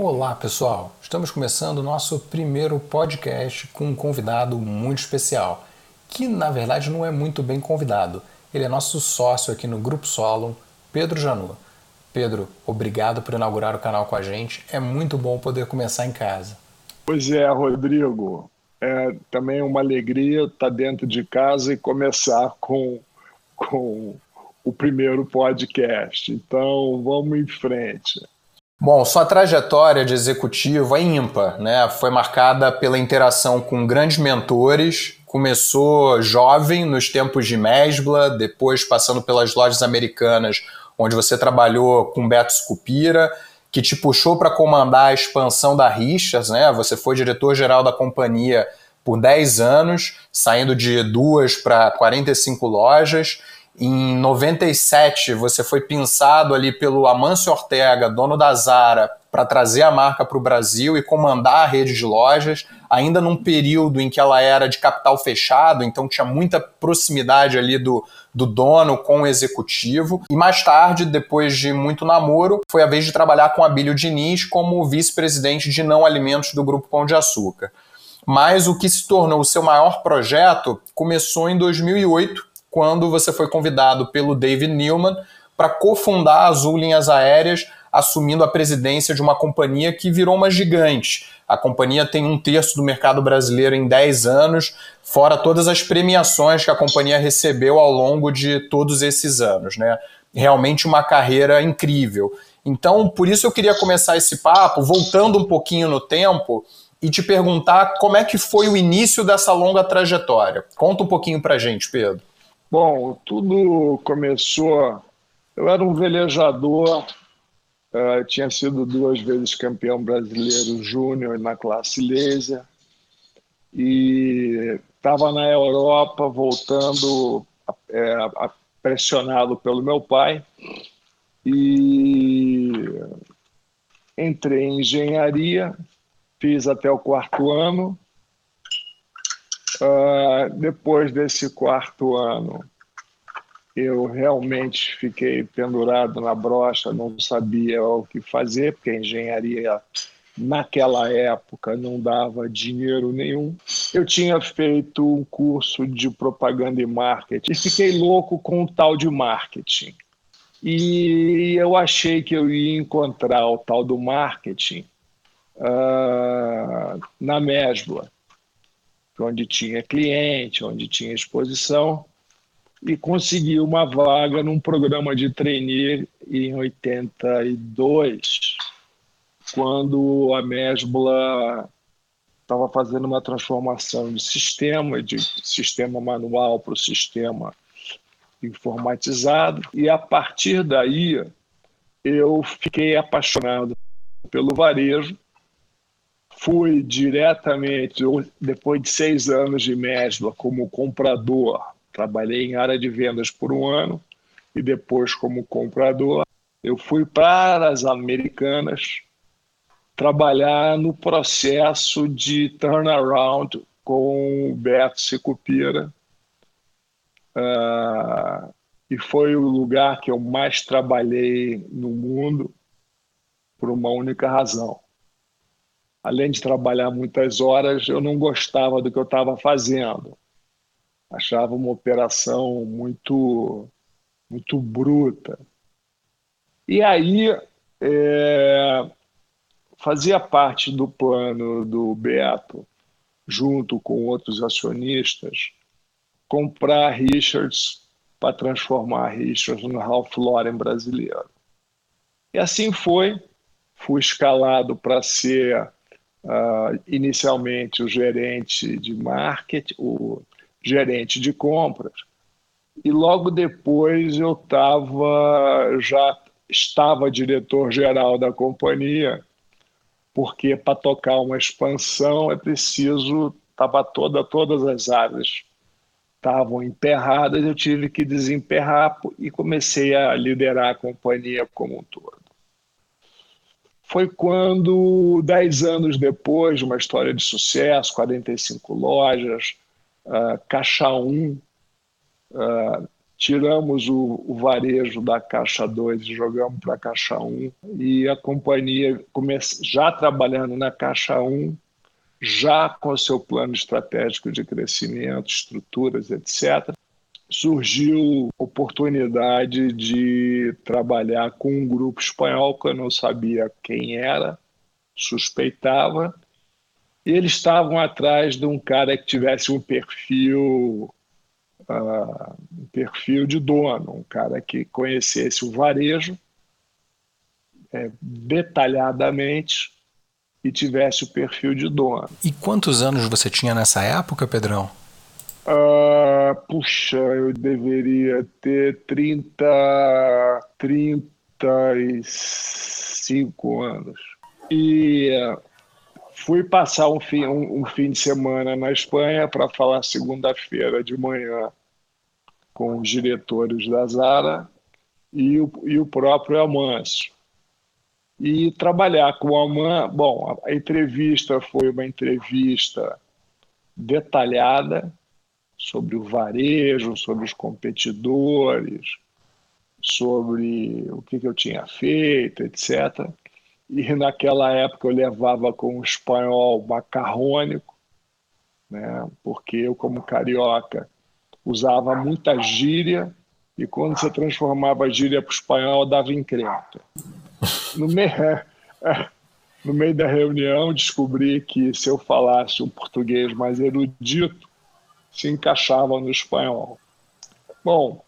Olá, pessoal. Estamos começando o nosso primeiro podcast com um convidado muito especial, que na verdade não é muito bem convidado. Ele é nosso sócio aqui no Grupo Solon, Pedro Janot. Pedro, obrigado por inaugurar o canal com a gente. É muito bom poder começar em casa. Pois é, Rodrigo. É também uma alegria estar dentro de casa e começar com, com o primeiro podcast. Então, vamos em frente. Bom, sua trajetória de executivo é ímpar, né? Foi marcada pela interação com grandes mentores. Começou jovem, nos tempos de Mesbla, depois passando pelas lojas americanas, onde você trabalhou com Beto Scupira, que te puxou para comandar a expansão da Richards, né? Você foi diretor-geral da companhia por 10 anos, saindo de duas para 45 lojas. Em 97, você foi pensado ali pelo Amâncio Ortega, dono da Zara, para trazer a marca para o Brasil e comandar a rede de lojas, ainda num período em que ela era de capital fechado, então tinha muita proximidade ali do, do dono com o executivo. E mais tarde, depois de muito namoro, foi a vez de trabalhar com Abílio Diniz como vice-presidente de não alimentos do Grupo Pão de Açúcar. Mas o que se tornou o seu maior projeto começou em 2008, quando você foi convidado pelo David Newman para cofundar a Azul Linhas Aéreas, assumindo a presidência de uma companhia que virou uma gigante. A companhia tem um terço do mercado brasileiro em 10 anos, fora todas as premiações que a companhia recebeu ao longo de todos esses anos. Né? Realmente uma carreira incrível. Então, por isso eu queria começar esse papo, voltando um pouquinho no tempo, e te perguntar como é que foi o início dessa longa trajetória. Conta um pouquinho para gente, Pedro. Bom, tudo começou. Eu era um velejador, uh, tinha sido duas vezes campeão brasileiro júnior na classe laser e estava na Europa voltando é, pressionado pelo meu pai e entrei em engenharia, fiz até o quarto ano Uh, depois desse quarto ano, eu realmente fiquei pendurado na brocha, não sabia o que fazer, porque a engenharia naquela época não dava dinheiro nenhum. Eu tinha feito um curso de propaganda e marketing e fiquei louco com o tal de marketing. E eu achei que eu ia encontrar o tal do marketing uh, na Mesbla onde tinha cliente, onde tinha exposição, e consegui uma vaga num programa de trainee em 82, quando a Mesbla estava fazendo uma transformação de sistema, de sistema manual para o sistema informatizado, e a partir daí eu fiquei apaixonado pelo varejo fui diretamente, depois de seis anos de Mesbla, como comprador. Trabalhei em área de vendas por um ano e depois como comprador. Eu fui para as Americanas trabalhar no processo de turnaround com o Beto Secupira. Uh, e foi o lugar que eu mais trabalhei no mundo por uma única razão além de trabalhar muitas horas, eu não gostava do que eu estava fazendo. Achava uma operação muito, muito bruta. E aí é, fazia parte do plano do Beto, junto com outros acionistas, comprar Richards para transformar Richards no Ralph Lauren brasileiro. E assim foi. Fui escalado para ser uh, inicialmente o gerente de marketing, o gerente de compras, e logo depois eu estava já estava diretor geral da companhia, porque para tocar uma expansão é preciso estava toda todas as áreas. Estavam emperradas, eu tive que desemperrar e comecei a liderar a companhia como um todo foi quando, dez anos depois de uma história de sucesso, 45 lojas, uh, Caixa 1, uh, tiramos o, o, varejo da caixa 2 e jogamos para a caixa 1 um, e a companhia já trabalhando na caixa 1, um, já com seu plano estratégico de crescimento, estruturas, etc. Surgiu oportunidade de trabalhar com um grupo espanhol que eu não sabia quem era, suspeitava, e eles estavam atrás de um cara que tivesse um perfil uh, um perfil de dono, um cara que conhecesse o varejo é, detalhadamente e tivesse o perfil de dono. E quantos anos você tinha nessa época, Pedrão? Uh, puxa, eu deveria ter 30, 35 anos. E fui passar um fim, um, um fim de semana na Espanha para falar segunda-feira de manhã com os diretores da Zara e o, e o próprio Amâncio. E trabalhar com o Aman, bom, a entrevista foi uma entrevista detalhada sobre o varejo, sobre os competidores, sobre o que, que eu tinha feito, etc e naquela época eu levava com o espanhol macarrônico, né? porque eu, como carioca, usava muita gíria e quando você transformava a gíria para o espanhol, dava encrenca. No meio, no meio da reunião, descobri que se eu falasse um português mais erudito, se encaixava no espanhol. Bom,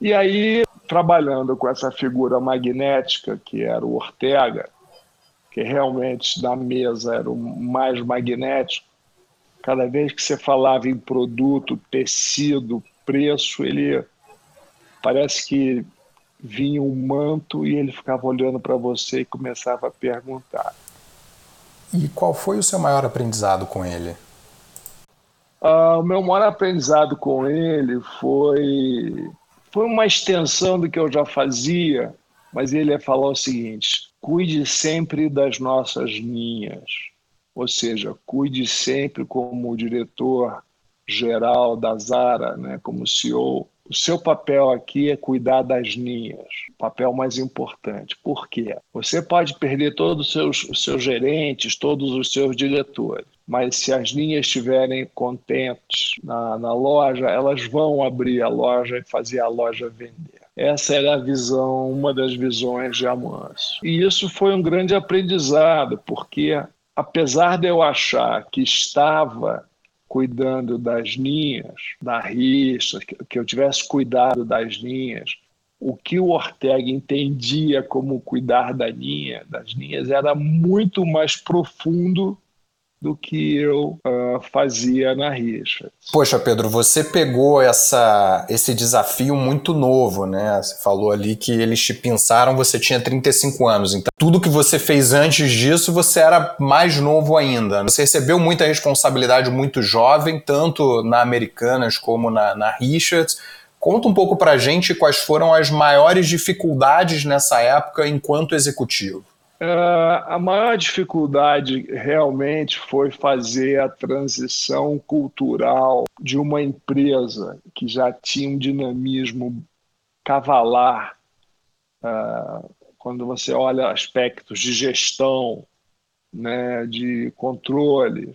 e aí, trabalhando com essa figura magnética que era o Ortega, que realmente da mesa era o mais magnético, cada vez que você falava em produto, tecido, preço, ele parece que vinha um manto e ele ficava olhando para você e começava a perguntar. E qual foi o seu maior aprendizado com ele? Ah, o meu maior aprendizado com ele foi foi uma extensão do que eu já fazia, mas ele ia falar o seguinte: cuide sempre das nossas linhas, ou seja, cuide sempre como diretor geral da Zara, né, como CEO. O seu papel aqui é cuidar das linhas, papel mais importante. Por quê? Você pode perder todos os seus, os seus gerentes, todos os seus diretores, mas se as linhas estiverem contentes na, na loja, elas vão abrir a loja e fazer a loja vender. Essa era a visão, uma das visões de Amâncio. E isso foi um grande aprendizado, porque apesar de eu achar que estava cuidando das linhas, da rixa, que eu tivesse cuidado das linhas, o que o Ortega entendia como cuidar da linha, das linhas, era muito mais profundo do que eu uh, fazia na rixa. Poxa, Pedro, você pegou essa, esse desafio muito novo, né? Você falou ali que eles te pensaram, você tinha 35 anos. Então, tudo que você fez antes disso, você era mais novo ainda. Você recebeu muita responsabilidade muito jovem, tanto na Americanas como na, na Richards. Conta um pouco pra gente quais foram as maiores dificuldades nessa época enquanto executivo. Uh, a maior dificuldade realmente foi fazer a transição cultural de uma empresa que já tinha um dinamismo cavalar. Uh, quando você olha aspectos de gestão, né, de controles,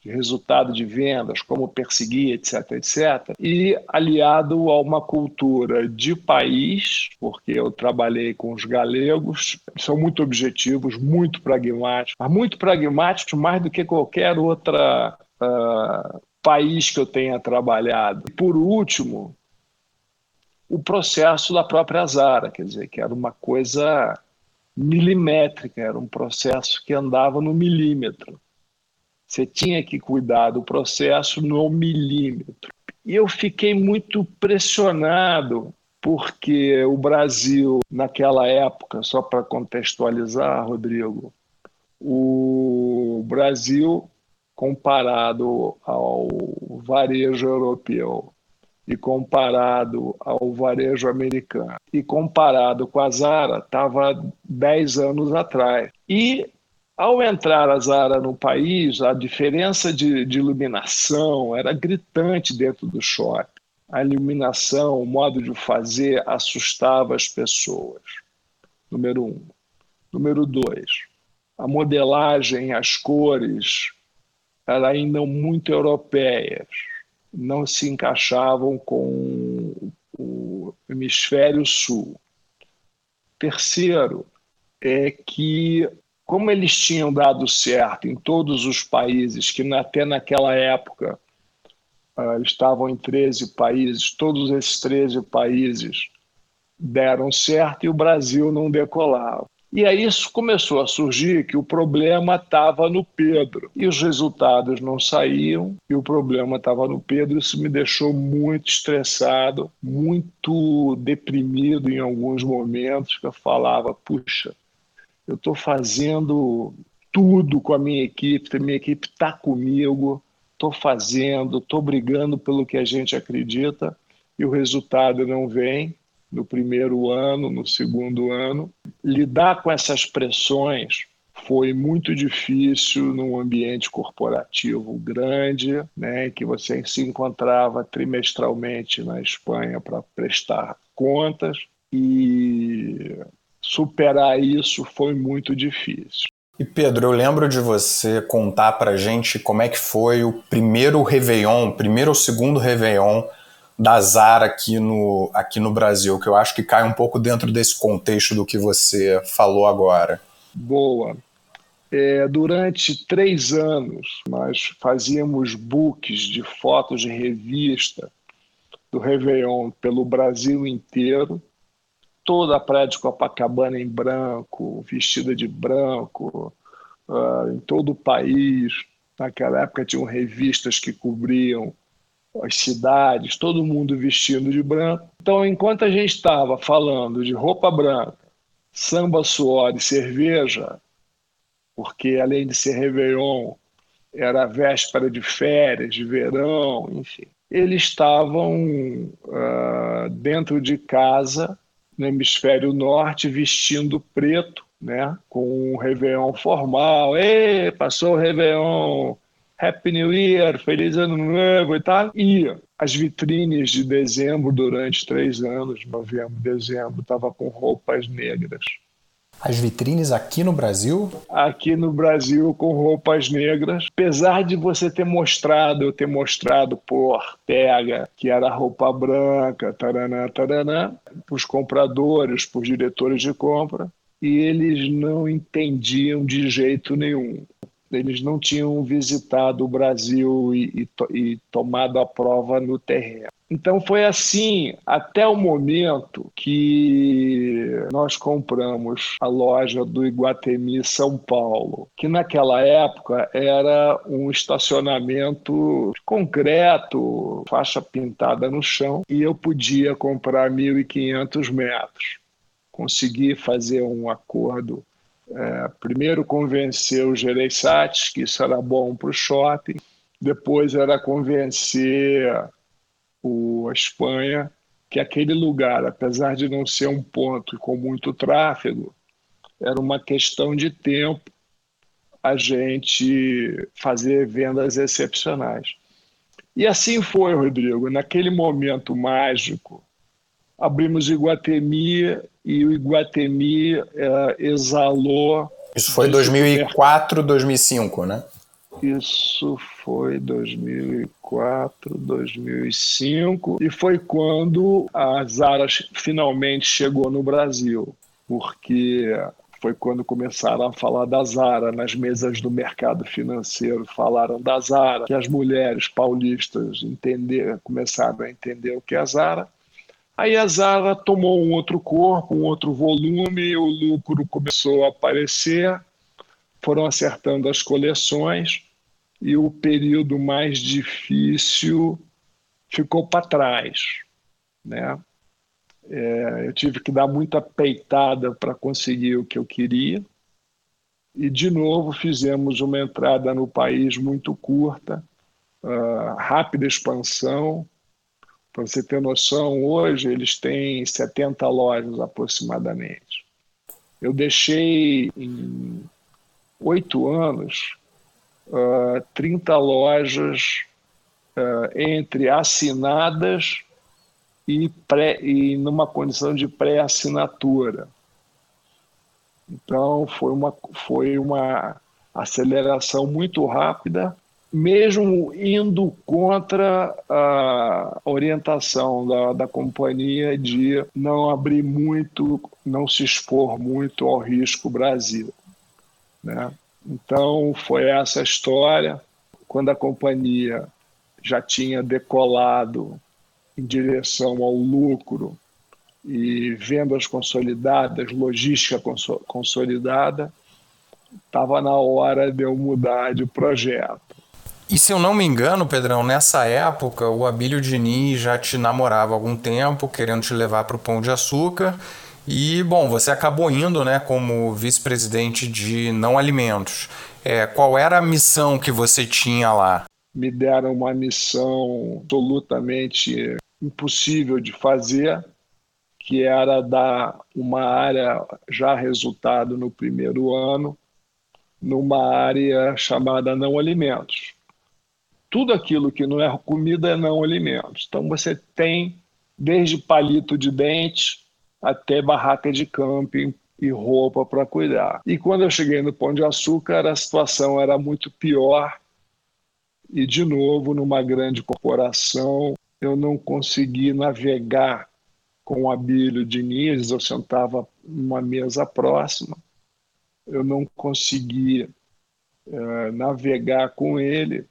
de resultado de vendas, como perseguir, etc, etc. E aliado a uma cultura de país, porque eu trabalhei com os galegos, são muito objetivos, muito pragmáticos, mas muito pragmáticos mais do que qualquer outra uh, país que eu tenha trabalhado. E por último, o processo da própria Zara, quer dizer, que era uma coisa milimétrica, era um processo que andava no milímetro. Você tinha que cuidar do processo no milímetro. E eu fiquei muito pressionado, porque o Brasil, naquela época, só para contextualizar, Rodrigo, o Brasil, comparado ao varejo europeu e comparado ao varejo americano e comparado com a Zara, estava 10 anos atrás. E ao entrar a Zara no país, a diferença de, de iluminação era gritante dentro do shopping. a iluminação, o modo de fazer assustava as pessoas. Número um. Número dois, a modelagem, as cores, eram ainda muito europeias, não se encaixavam com o hemisfério sul. Terceiro, é que, como eles tinham dado certo em todos os países, que até naquela época uh, estavam em 13 países, todos esses 13 países deram certo e o Brasil não decolava. E aí isso começou a surgir que o problema estava no Pedro. E os resultados não saíam, e o problema estava no Pedro. Isso me deixou muito estressado, muito deprimido em alguns momentos, que eu falava, puxa, eu estou fazendo tudo com a minha equipe, a minha equipe está comigo, estou fazendo, estou brigando pelo que a gente acredita, e o resultado não vem no primeiro ano, no segundo ano. Lidar com essas pressões foi muito difícil num ambiente corporativo grande, né, que você se encontrava trimestralmente na Espanha para prestar contas e superar isso foi muito difícil. E Pedro, eu lembro de você contar para gente como é que foi o primeiro Réveillon, primeiro ou segundo Réveillon da Zara aqui no, aqui no Brasil, que eu acho que cai um pouco dentro desse contexto do que você falou agora. Boa. É, durante três anos, nós fazíamos books de fotos de revista do Réveillon pelo Brasil inteiro. Toda a praia de Copacabana em branco, vestida de branco, uh, em todo o país. Naquela época tinham revistas que cobriam as cidades, todo mundo vestindo de branco. Então, enquanto a gente estava falando de roupa branca, samba, suor e cerveja, porque além de ser Réveillon, era véspera de férias, de verão, enfim. Eles estavam uh, dentro de casa, no hemisfério norte, vestindo preto, né, com um Réveillon formal. Ei, passou o Réveillon, Happy New Year, Feliz Ano Novo e tal. E as vitrines de dezembro, durante três anos, novembro, dezembro, estava com roupas negras. As vitrines aqui no Brasil? Aqui no Brasil com roupas negras. Apesar de você ter mostrado, eu ter mostrado por Ortega, que era roupa branca, taranã, taranã, para os compradores, para os diretores de compra, e eles não entendiam de jeito nenhum eles não tinham visitado o Brasil e, e, e, tomado a prova no terreno. Então foi assim até o momento que nós compramos a loja do Iguatemi São Paulo, que naquela época era um estacionamento concreto, faixa pintada no chão, e eu podia comprar 1.500 metros. Consegui fazer um acordo é, primeiro convencer o Gereissati que isso era bom para o shopping, depois era convencer o, a Espanha que aquele lugar, apesar de não ser um ponto com muito tráfego, era uma questão de tempo a gente fazer vendas excepcionais. E assim foi, Rodrigo. Naquele momento mágico, abrimos Iguatemi e o Iguatemi é, exalou. Isso foi 2004, 2005, né? Isso foi 2004, 2005 e foi quando a Zara finalmente chegou no Brasil, porque foi quando começaram a falar da Zara nas mesas do mercado financeiro, falaram da Zara, que as mulheres paulistas entender, começaram a entender o que é a Zara Aí a Zara tomou um outro corpo, um outro volume, o lucro começou a aparecer, foram acertando as coleções e o período mais difícil ficou para trás, né? É, eu tive que dar muita peitada para conseguir o que eu queria e de novo fizemos uma entrada no país muito curta, uh, rápida expansão, para você ter noção, hoje eles têm 70 lojas aproximadamente. Eu deixei em oito anos uh, 30 lojas uh, entre assinadas e, pré, e numa condição de pré-assinatura. Então, foi uma, foi uma aceleração muito rápida, mesmo indo contra a orientação da, da companhia de não abrir muito, não se expor muito ao risco Brasil. Né? Então, foi essa história. Quando a companhia já tinha decolado em direção ao lucro e vendas consolidadas, logística consolidada, estava na hora de eu mudar de projeto. E se eu não me engano, Pedrão, nessa época o Abílio Diniz já te namorava há algum tempo, querendo te levar para o Pão de Açúcar. E, bom, você acabou indo né, como vice-presidente de não alimentos. É, qual era a missão que você tinha lá? Me deram uma missão absolutamente impossível de fazer, que era dar uma área já resultado no primeiro ano, numa área chamada não alimentos. Tudo aquilo que não é comida é não alimentos. Então você tem desde palito de dente até barraca de camping e roupa para cuidar. E quando eu cheguei no Pão de Açúcar, a situação era muito pior. E, de novo, numa grande corporação, eu não consegui navegar com o Abílio Diniz, eu sentava numa mesa próxima, eu não consegui uh, navegar com ele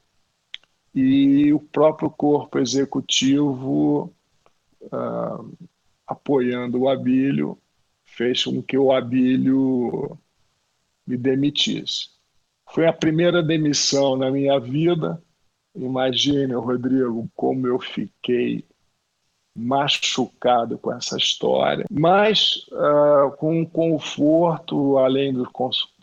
e o próprio corpo executivo uh, apoiando o Abílio fez com que o Abílio me demitisse. Foi a primeira demissão na minha vida Imagine, Rodrigo, como eu fiquei machucado com essa história, mas uh, com um conforto, além do,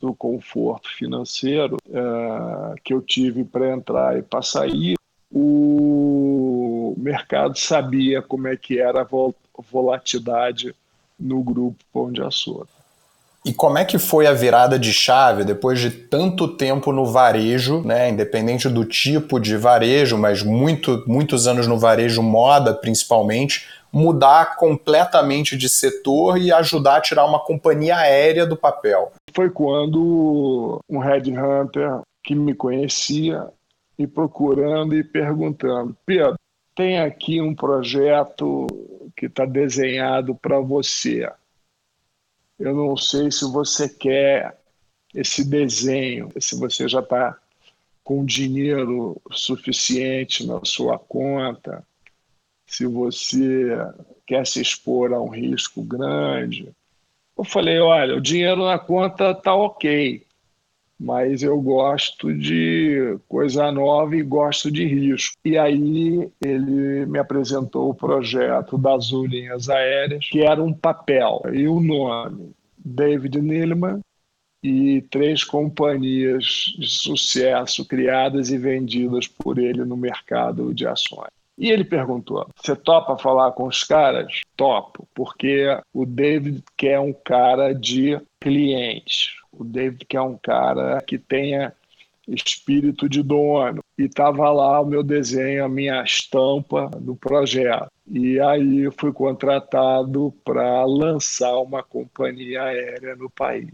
do conforto financeiro uh, que eu tive para entrar e para sair, o mercado sabia como é que era a volatilidade no grupo Pão de Açúcar. E como é que foi a virada de chave depois de tanto tempo no varejo, né, independente do tipo de varejo, mas muito, muitos anos no varejo moda principalmente, mudar completamente de setor e ajudar a tirar uma companhia aérea do papel? Foi quando um headhunter que me conhecia me procurando e perguntando: Pedro, tem aqui um projeto que está desenhado para você eu não sei se você quer esse desenho, se você já está com dinheiro suficiente na sua conta, se você quer se expor a um risco grande. Eu falei: olha, o dinheiro na conta está ok, mas eu gosto de coisa nova e gosto de risco. E aí ele me apresentou o projeto das linhas aéreas, que era um papel e o nome David Neeleman e três companhias de sucesso criadas e vendidas por ele no mercado de ações. E ele perguntou: Você topa falar com os caras? Topo, porque o David quer um cara de cliente. O David quer um cara que tenha espírito de dono. E estava lá o meu desenho, a minha estampa do projeto. E aí fui contratado para lançar uma companhia aérea no país.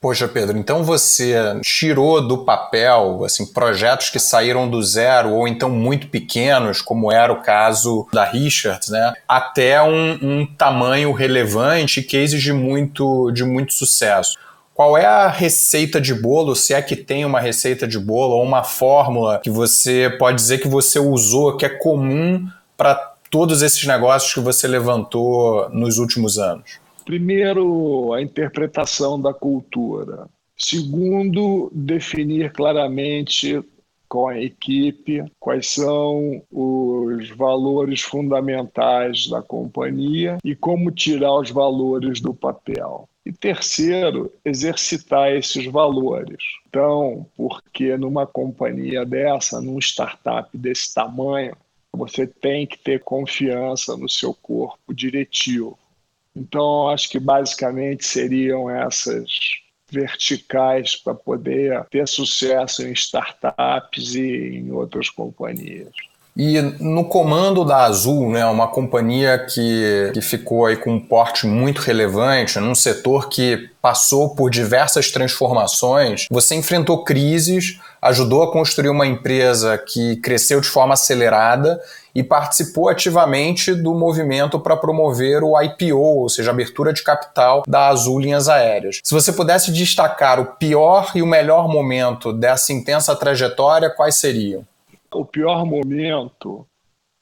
Poxa, Pedro, então você tirou do papel assim projetos que saíram do zero ou então muito pequenos, como era o caso da Richards, né, até um, um tamanho relevante que exige muito de muito sucesso. Qual é a receita de bolo, se é que tem uma receita de bolo ou uma fórmula que você pode dizer que você usou, que é comum para todos esses negócios que você levantou nos últimos anos? Primeiro, a interpretação da cultura. Segundo, definir claramente com a equipe quais são os valores fundamentais da companhia e como tirar os valores do papel. E terceiro, exercitar esses valores. Então, porque numa companhia dessa, num startup desse tamanho, você tem que ter confiança no seu corpo diretivo. Então, acho que basicamente seriam essas verticais para poder ter sucesso em startups e em outras companhias. E no comando da Azul, né, uma companhia que, que ficou aí com um porte muito relevante, num setor que passou por diversas transformações, você enfrentou crises, ajudou a construir uma empresa que cresceu de forma acelerada e participou ativamente do movimento para promover o IPO, ou seja, a abertura de capital da Azul Linhas Aéreas. Se você pudesse destacar o pior e o melhor momento dessa intensa trajetória, quais seriam? O pior momento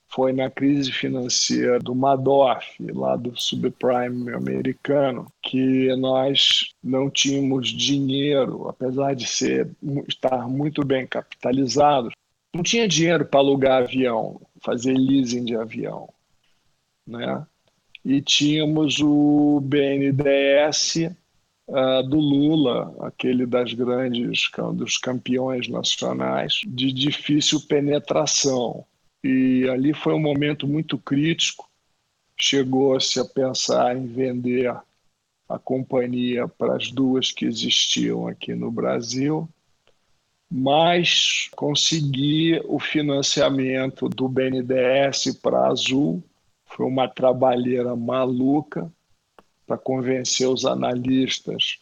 foi na crise financeira do Madoff, lá do subprime americano, que nós não tínhamos dinheiro, apesar de ser, estar muito bem capitalizados, não tinha dinheiro para alugar avião, fazer leasing de avião, né? E tínhamos o BNDES uh, do Lula, aquele das grandes, dos campeões nacionais, de difícil penetração. E ali foi um momento muito crítico. Chegou-se a pensar em vender a companhia para as duas que existiam aqui no Brasil, mas consegui o financiamento do BNDES para Azul. Foi uma trabalheira maluca para convencer os analistas,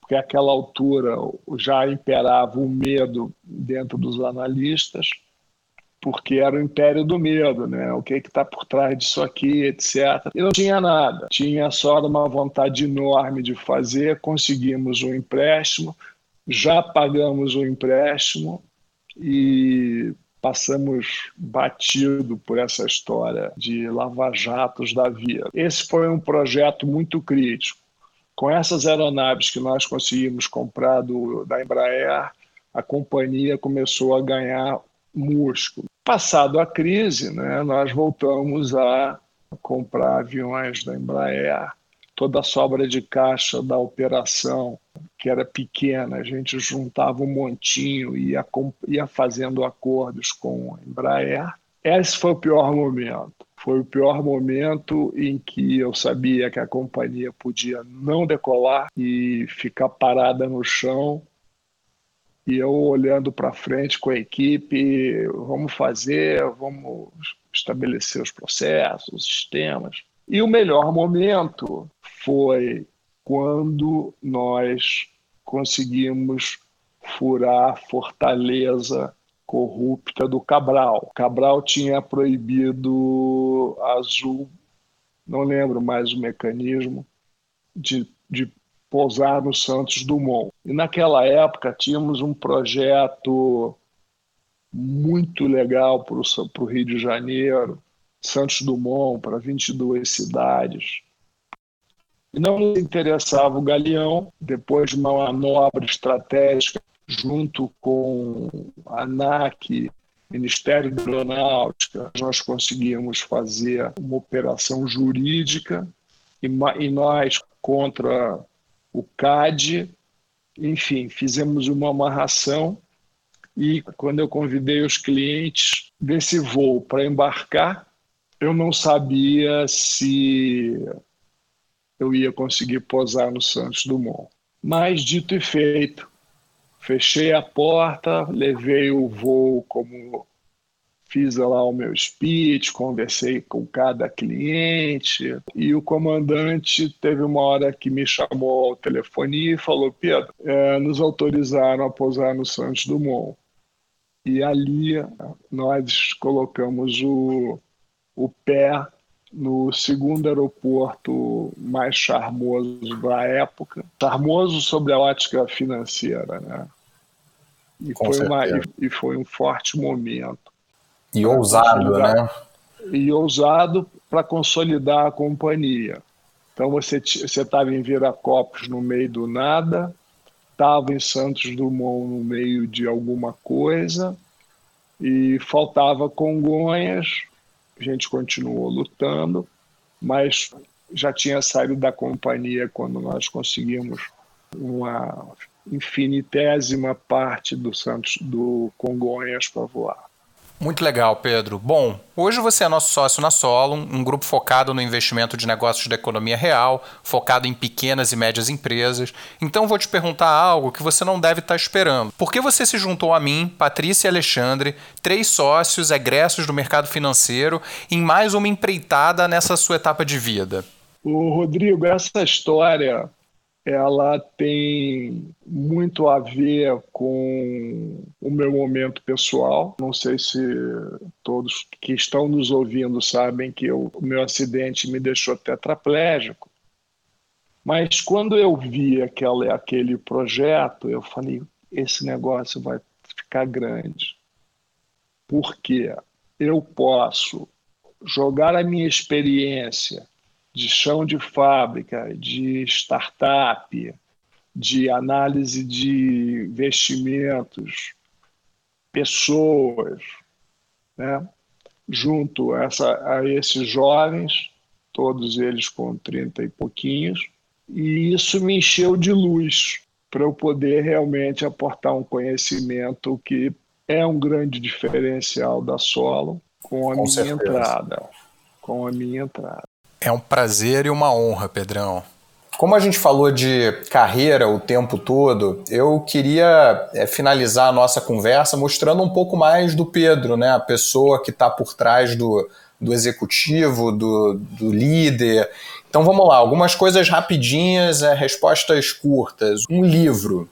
porque àquela altura já imperava o medo dentro dos analistas, porque era o império do medo, né? O que está por trás disso aqui, etc. E não tinha nada, tinha só uma vontade enorme de fazer. Conseguimos um empréstimo, já pagamos o empréstimo e passamos batido por essa história de lava-jatos da vida. Esse foi um projeto muito crítico. Com essas aeronaves que nós conseguimos comprar do, da Embraer, a companhia começou a ganhar músculo. Passado a crise, né, nós voltamos a comprar aviões da Embraer. Toda a sobra de caixa da operação que era pequena, a gente juntava um montinho e ia, ia fazendo acordos com a Embraer. Esse foi o pior momento. Foi o pior momento em que eu sabia que a companhia podia não decolar e ficar parada no chão. E eu olhando para frente com a equipe, vamos fazer, vamos estabelecer os processos, os sistemas. E o melhor momento foi quando nós conseguimos furar a fortaleza corrupta do Cabral. Cabral tinha proibido Azul, não lembro mais o mecanismo, de, de pousar no Santos Dumont. E naquela época tínhamos um projeto muito legal para o Rio de Janeiro, Santos Dumont, para 22 cidades. Não nos interessava o Galeão, depois de uma manobra estratégica junto com a ANAC, Ministério da Aeronáutica, nós conseguimos fazer uma operação jurídica e, e nós contra o CAD, enfim, fizemos uma amarração e quando eu convidei os clientes desse voo para embarcar, eu não sabia se eu ia conseguir posar no Santos Dumont. Mas, dito e feito, fechei a porta, levei o voo como fiz lá o meu speech, conversei com cada cliente e o comandante teve uma hora que me chamou ao telefone e falou: Pedro, é, nos autorizaram a pousar no Santos Dumont. E ali nós colocamos o, o pé no segundo aeroporto mais charmoso da época, charmoso sobre a ótica financeira, né? E, foi, uma, e, e foi um forte momento. E ousado, né? E ousado para consolidar a companhia. Então você estava em Viracopos no meio do nada, estava em Santos Dumont no meio de alguma coisa, e faltava Congonhas, a gente continuou lutando, mas já tinha saído da companhia quando nós conseguimos uma infinitésima parte do Santos do Congonhas para voar. Muito legal, Pedro. Bom, hoje você é nosso sócio na Solon, um grupo focado no investimento de negócios da economia real, focado em pequenas e médias empresas. Então vou te perguntar algo que você não deve estar esperando. Por que você se juntou a mim, Patrícia e Alexandre, três sócios egressos do mercado financeiro, em mais uma empreitada nessa sua etapa de vida? O Rodrigo, essa história ela tem muito a ver com o meu momento pessoal. Não sei se todos que estão nos ouvindo sabem que eu, o meu acidente me deixou tetraplégico. Mas quando eu vi aquele, aquele projeto, eu falei: esse negócio vai ficar grande. Porque eu posso jogar a minha experiência de chão de fábrica, de startup, de análise de investimentos, pessoas, né? junto a, essa, a esses jovens, todos eles com 30 e pouquinhos, e isso me encheu de luz para eu poder realmente aportar um conhecimento que é um grande diferencial da Solo com a com minha certeza. entrada. Com a minha entrada. É um prazer e uma honra, Pedrão. Como a gente falou de carreira o tempo todo, eu queria é, finalizar a nossa conversa mostrando um pouco mais do Pedro, né? A pessoa que está por trás do, do executivo, do, do líder. Então vamos lá, algumas coisas rapidinhas, é, respostas curtas. Um livro.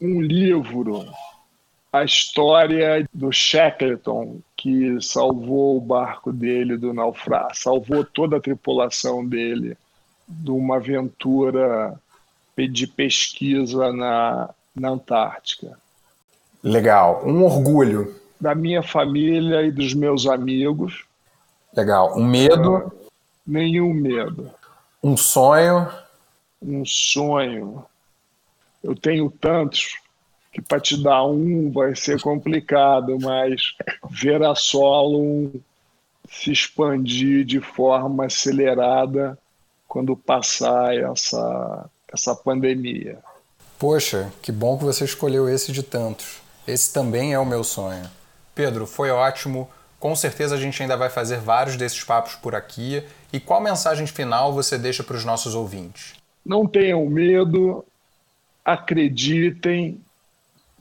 Um livro. A história do Shackleton, que salvou o barco dele do naufrágio, salvou toda a tripulação dele de uma aventura de pesquisa na, na Antártica. Legal. Um orgulho. Da minha família e dos meus amigos. Legal. Um medo? Uh, nenhum medo. Um sonho? Um sonho. Eu tenho tantos que para te dar um vai ser complicado, mas ver a solo se expandir de forma acelerada quando passar essa, essa pandemia. Poxa, que bom que você escolheu esse de tantos. Esse também é o meu sonho. Pedro, foi ótimo. Com certeza a gente ainda vai fazer vários desses papos por aqui. E qual mensagem final você deixa para os nossos ouvintes? Não tenham medo, acreditem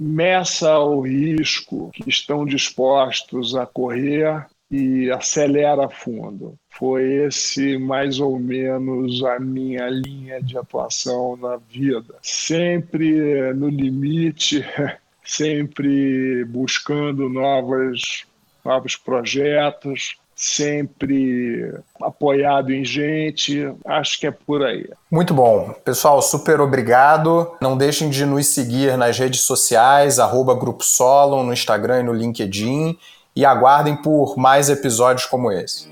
meça o risco que estão dispostos a correr e acelera fundo. Foi esse mais ou menos a minha linha de atuação na vida. Sempre no limite, sempre buscando novas, novos projetos, sempre apoiado em gente. Acho que é por aí. Muito bom. Pessoal, super obrigado. Não deixem de nos seguir nas redes sociais, arroba Grupo Solo, no Instagram e no LinkedIn. E aguardem por mais episódios como esse.